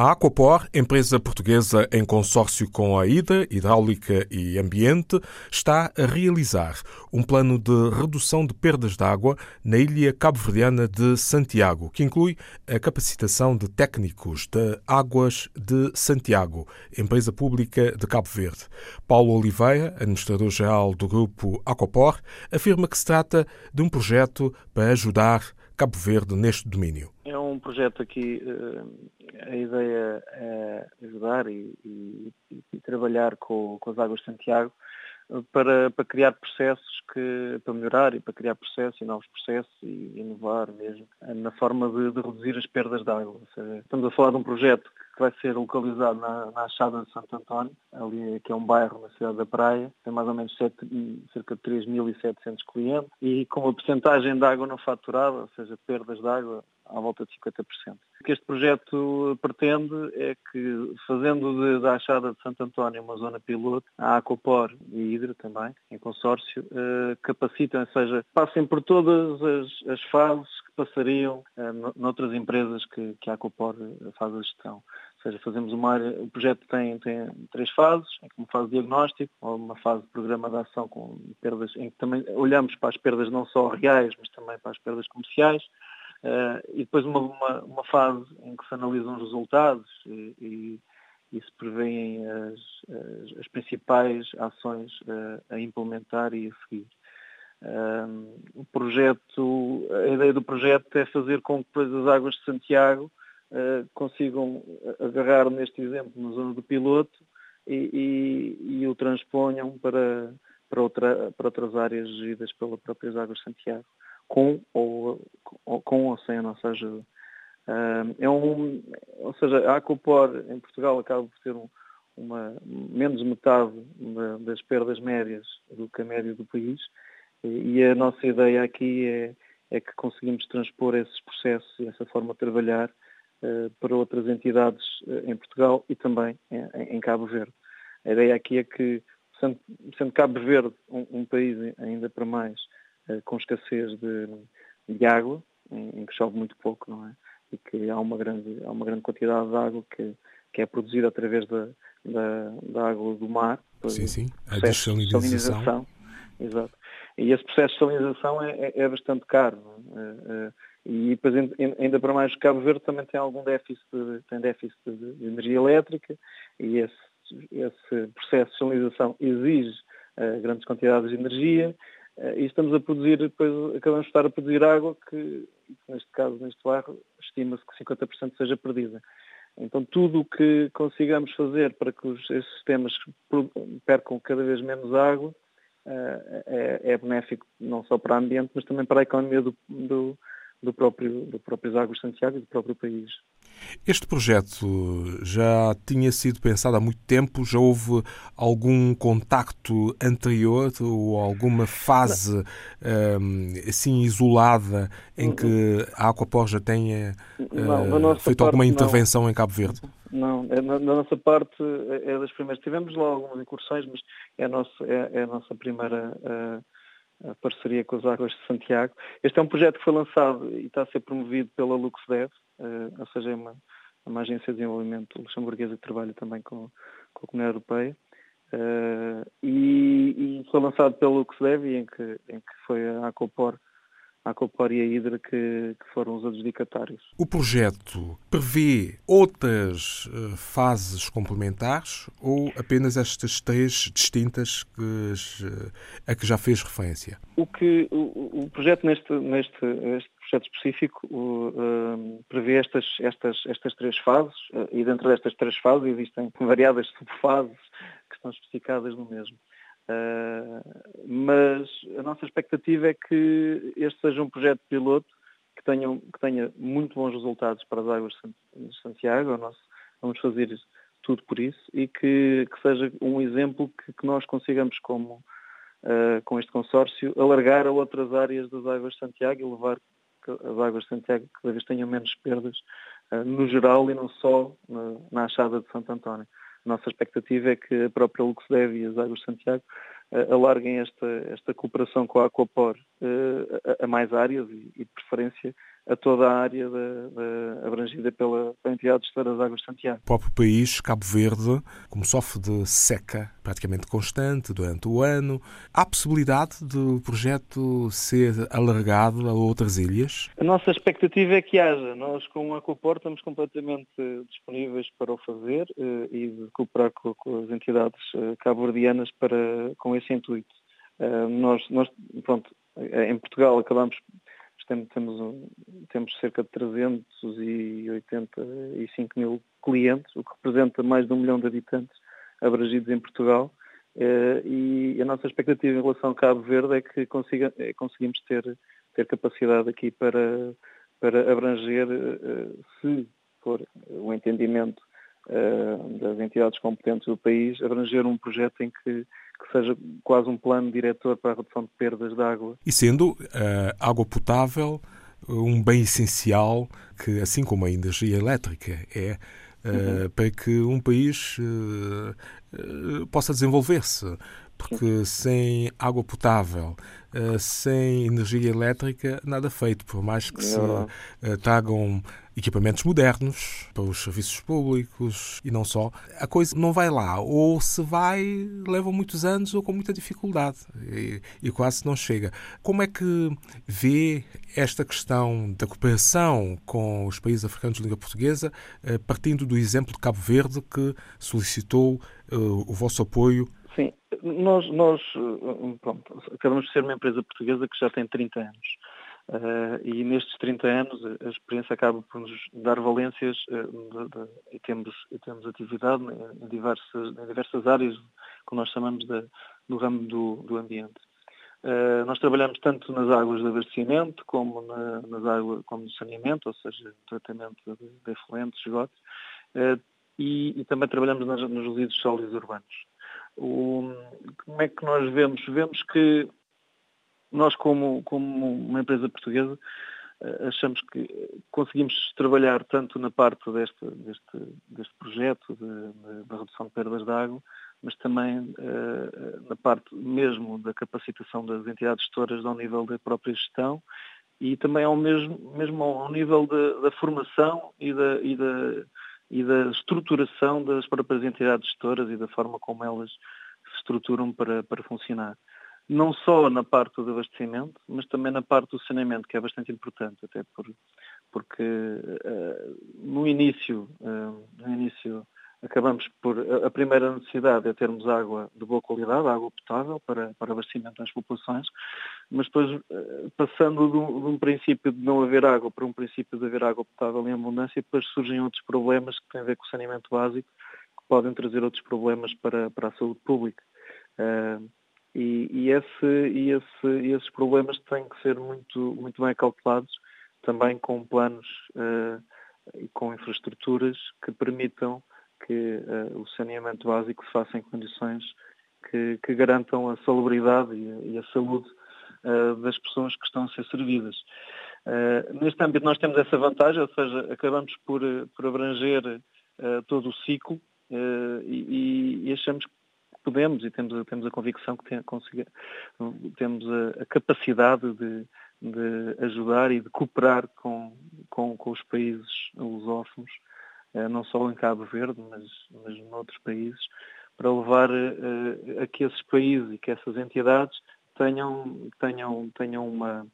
A Aquapor, empresa portuguesa em consórcio com a IDA, Hidráulica e Ambiente, está a realizar um plano de redução de perdas de água na ilha cabo-verdiana de Santiago, que inclui a capacitação de técnicos de Águas de Santiago, empresa pública de Cabo Verde. Paulo Oliveira, administrador-geral do grupo Aquapor, afirma que se trata de um projeto para ajudar Cabo Verde neste domínio. É um projeto aqui a ideia é ajudar e, e, e trabalhar com, com, as Águas de Santiago para, para, criar processos que, para melhorar e para criar processos e novos processos e inovar mesmo na forma de, de reduzir as perdas de água. Seja, estamos a falar de um projeto que vai ser localizado na, na Achada de Santo António, ali que é um bairro na cidade da Praia, tem mais ou menos 7, cerca de 3.700 clientes e com uma percentagem de água não faturada, ou seja, perdas de água à volta de 50%. O que este projeto pretende é que, fazendo da Achada de Santo António uma zona piloto, a Aquapor e Hidra também, em consórcio, eh, capacitem, ou seja, passem por todas as, as fases que passariam eh, noutras empresas que, que a Aquapor eh, faz a gestão. Ou seja, fazemos uma área, o projeto tem, tem três fases, uma fase de diagnóstico, uma fase de programa de ação com perdas, em que também olhamos para as perdas não só reais, mas também para as perdas comerciais, e depois uma, uma, uma, fase em que se analisam os resultados e, e, e se prevêem as, as, as principais ações uh, a implementar e a seguir. Uh, o projeto, a ideia do projeto é fazer com que as águas de Santiago consigam agarrar neste exemplo na zona do piloto e, e, e o transponham para, para, outra, para outras áreas geridas pelas próprias águas de Santiago com ou, com ou sem a nossa ajuda. é um, ou seja, a Acopor em Portugal acaba por ter um, uma, menos metade das perdas médias do que a média do país e a nossa ideia aqui é, é que conseguimos transpor esses processos e essa forma de trabalhar uh, para outras entidades uh, em Portugal e também em, Cabo Verde. A ideia aqui é que, sendo, Cabo Verde um, país ainda para mais eh, com escassez de, de água, em, em, que chove muito pouco, não é? E que há uma grande, há uma grande quantidade de água que, que é produzida através da, da, da água do mar. Sim, sim, a dessalinização. Exato. E esse processo de salinização é, é, é bastante caro. É? é e depois, ainda para mais, Cabo Verde também tem algum déficit, tem déficit de energia elétrica e esse, esse processo de salinização exige grandes quantidades de energia eh, e estamos a produzir, depois acabamos de estar a produzir água que, neste caso, neste bairro, estima-se que 50% seja perdida. Então tudo o que consigamos fazer para que os, esses sistemas percam cada vez menos água eh, é, é benéfico não só para o ambiente, mas também para a economia do, do, do próprio, do próprio Águas de Santiago e do próprio país. Este projeto já tinha sido pensado há muito tempo? Já houve algum contacto anterior ou alguma fase um, assim isolada em que a Aquapor já tenha uh, feito alguma intervenção não. em Cabo Verde? Não, é, na, na, nossa parte é, é das primeiras. Tivemos lá algumas incursões, mas é a nossa, é, é a nossa primeira uh, a parceria com as Águas de Santiago. Este é um projeto que foi lançado e está a ser promovido pela LuxDev, uh, ou seja, é uma, uma agência de desenvolvimento luxemburguesa que trabalha também com, com a Comunidade Europeia. Uh, e, e, foi lançado pelo LuxDev, em que, em que foi a Acopor a Copor e Hidra que, que, foram os adjudicatários. O projeto prevê outras uh, fases complementares ou apenas estas três distintas que, uh, a que já fez referência? O que o, o projeto neste, neste este projeto específico uh, prevê estas, estas, estas três fases e dentro destas três fases existem variadas subfases que estão especificadas no mesmo. Uh, mas a nossa expectativa é que este seja um projeto piloto que, tenha que tenha muito bons resultados para as águas de Santiago. Nós vamos fazer tudo por isso e que, que seja um exemplo que, que nós consigamos, como uh, com este consórcio, alargar a outras áreas das águas de Santiago e levar as águas de Santiago cada vez tenham menos perdas uh, no geral e não só na, na achada de Santo António nossa expectativa é que a própria Luxdev e as Águas de Santiago alarguem esta, esta cooperação com a Aquapor a, a mais áreas e, e de preferência a toda a área abrangida pela, pela entidade gestora das Águas de Santiago. O próprio país, Cabo Verde, como sofre de seca praticamente constante durante o ano, há possibilidade do projeto ser alargado a outras ilhas? A nossa expectativa é que haja. Nós, com a Copor, estamos completamente disponíveis para o fazer eh, e de cooperar com, com as entidades eh, cabo-verdianas para, com esse intuito. Eh, nós, nós, pronto, em Portugal acabamos temos, temos cerca de 385 mil clientes, o que representa mais de um milhão de habitantes abrangidos em Portugal. Eh, e a nossa expectativa em relação a Cabo Verde é que consiga, é, conseguimos ter, ter capacidade aqui para, para abranger, eh, se for o entendimento eh, das entidades competentes do país, abranger um projeto em que, que seja quase um plano diretor para a redução de perdas de água. E sendo uh, água potável um bem essencial que, assim como a energia elétrica, é uh, uhum. para que um país uh, possa desenvolver-se. Porque sem água potável, sem energia elétrica, nada feito, por mais que se tragam equipamentos modernos para os serviços públicos e não só. A coisa não vai lá. Ou se vai, levam muitos anos ou com muita dificuldade e, e quase não chega. Como é que vê esta questão da cooperação com os países africanos de língua portuguesa, eh, partindo do exemplo de Cabo Verde, que solicitou uh, o vosso apoio Sim, nós, nós pronto, acabamos de ser uma empresa portuguesa que já tem 30 anos. Uh, e nestes 30 anos a experiência acaba por nos dar valências uh, de, de, e, temos, temos atividade em diversas, em diversas áreas que nós chamamos de, do ramo do, do ambiente. Uh, nós trabalhamos tanto nas águas de abastecimento como na, nas águas como no saneamento, ou seja, tratamento de, de efluentes, esgotos, e, e, também trabalhamos nas, nos resíduos sólidos urbanos. O, como é que nós vemos? Vemos que nós, como, como uma empresa portuguesa, eh, achamos que conseguimos trabalhar tanto na parte deste, deste, deste projeto da redução de perdas de água, mas também uh, na parte mesmo da capacitação das entidades gestoras ao nível da própria gestão e também ao mesmo, mesmo ao nível da, da formação e da, e, da, e da estruturação das próprias entidades gestoras e da forma como elas se estruturam para, para funcionar não só na parte do abastecimento, mas também na parte do saneamento, que é bastante importante, até por, porque uh, no início, uh, no início acabamos por a primeira necessidade é termos água de boa qualidade, água potável para, para abastecimento das populações, mas depois uh, passando de um, de um, princípio de não haver água para um princípio de haver água potável em abundância, depois surgem outros problemas que têm a ver com o saneamento básico, que podem trazer outros problemas para, para a saúde pública. Uh, e, e, esse, e esse, esses problemas têm que ser muito, muito bem calculados, também com planos uh, e com infraestruturas que permitam que uh, o saneamento básico se faça em condições que, que garantam a salubridade e a, e a saúde uh, das pessoas que estão a ser servidas. neste âmbito nós temos essa vantagem, ou seja, acabamos por, por abranger todo o ciclo e, e, achamos que podemos e temos, temos a convicção que tem, temos a, a capacidade de, de, ajudar e de cooperar com, com, com os países lusófonos, eh, não só em Cabo Verde, mas, mas outros países, para levar eh, a que esses países e que essas entidades tenham, tenham, tenham uma,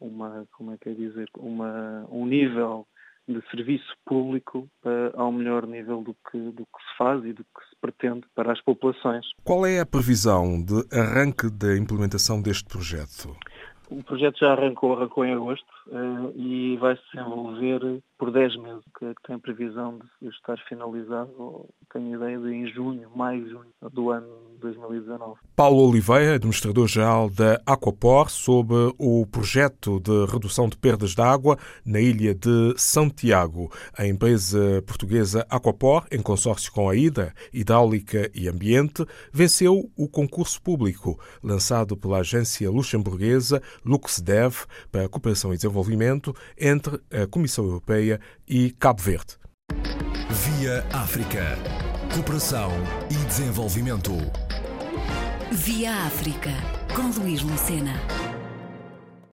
uma, como é que é dizer, uma, um nível de serviço público uh, ao melhor nível do que, do que se faz e do que se pretende para as populações. Qual é a previsão de arranque da implementação deste projeto? O projeto já arrancou, arrancou em agosto uh, e vai se desenvolver por 10 meses, que, tem previsão de estar finalizado, tenho ideia de em junho, maio, junho do ano 2019. Paulo Oliveira, administrador-geral da Aquapor, sobre o projeto de redução de perdas de água na ilha de Santiago. A empresa portuguesa Aquapor, em consórcio com a IDA, Hidráulica e Ambiente, venceu o concurso público lançado pela agência luxemburguesa LuxDev para a cooperação e desenvolvimento entre a Comissão Europeia e Cabo Verde. Via África. Cooperação e desenvolvimento. Via África, com Luís Lucena.